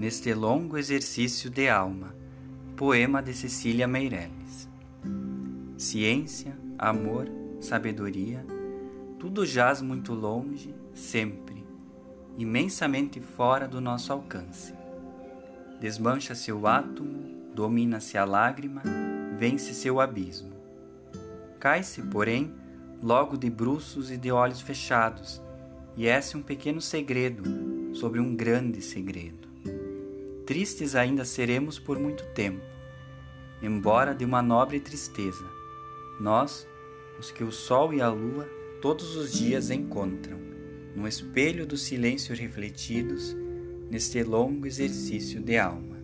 neste longo exercício de alma. Poema de Cecília Meirelles. Ciência, amor, sabedoria, tudo jaz muito longe, sempre, imensamente fora do nosso alcance. Desmancha-se o átomo, domina-se a lágrima, vence seu abismo. Cai-se, porém, logo de bruços e de olhos fechados, e esse um pequeno segredo sobre um grande segredo. Tristes ainda seremos por muito tempo, embora de uma nobre tristeza, nós, os que o sol e a lua todos os dias encontram, no espelho do silêncio refletidos, neste longo exercício de alma.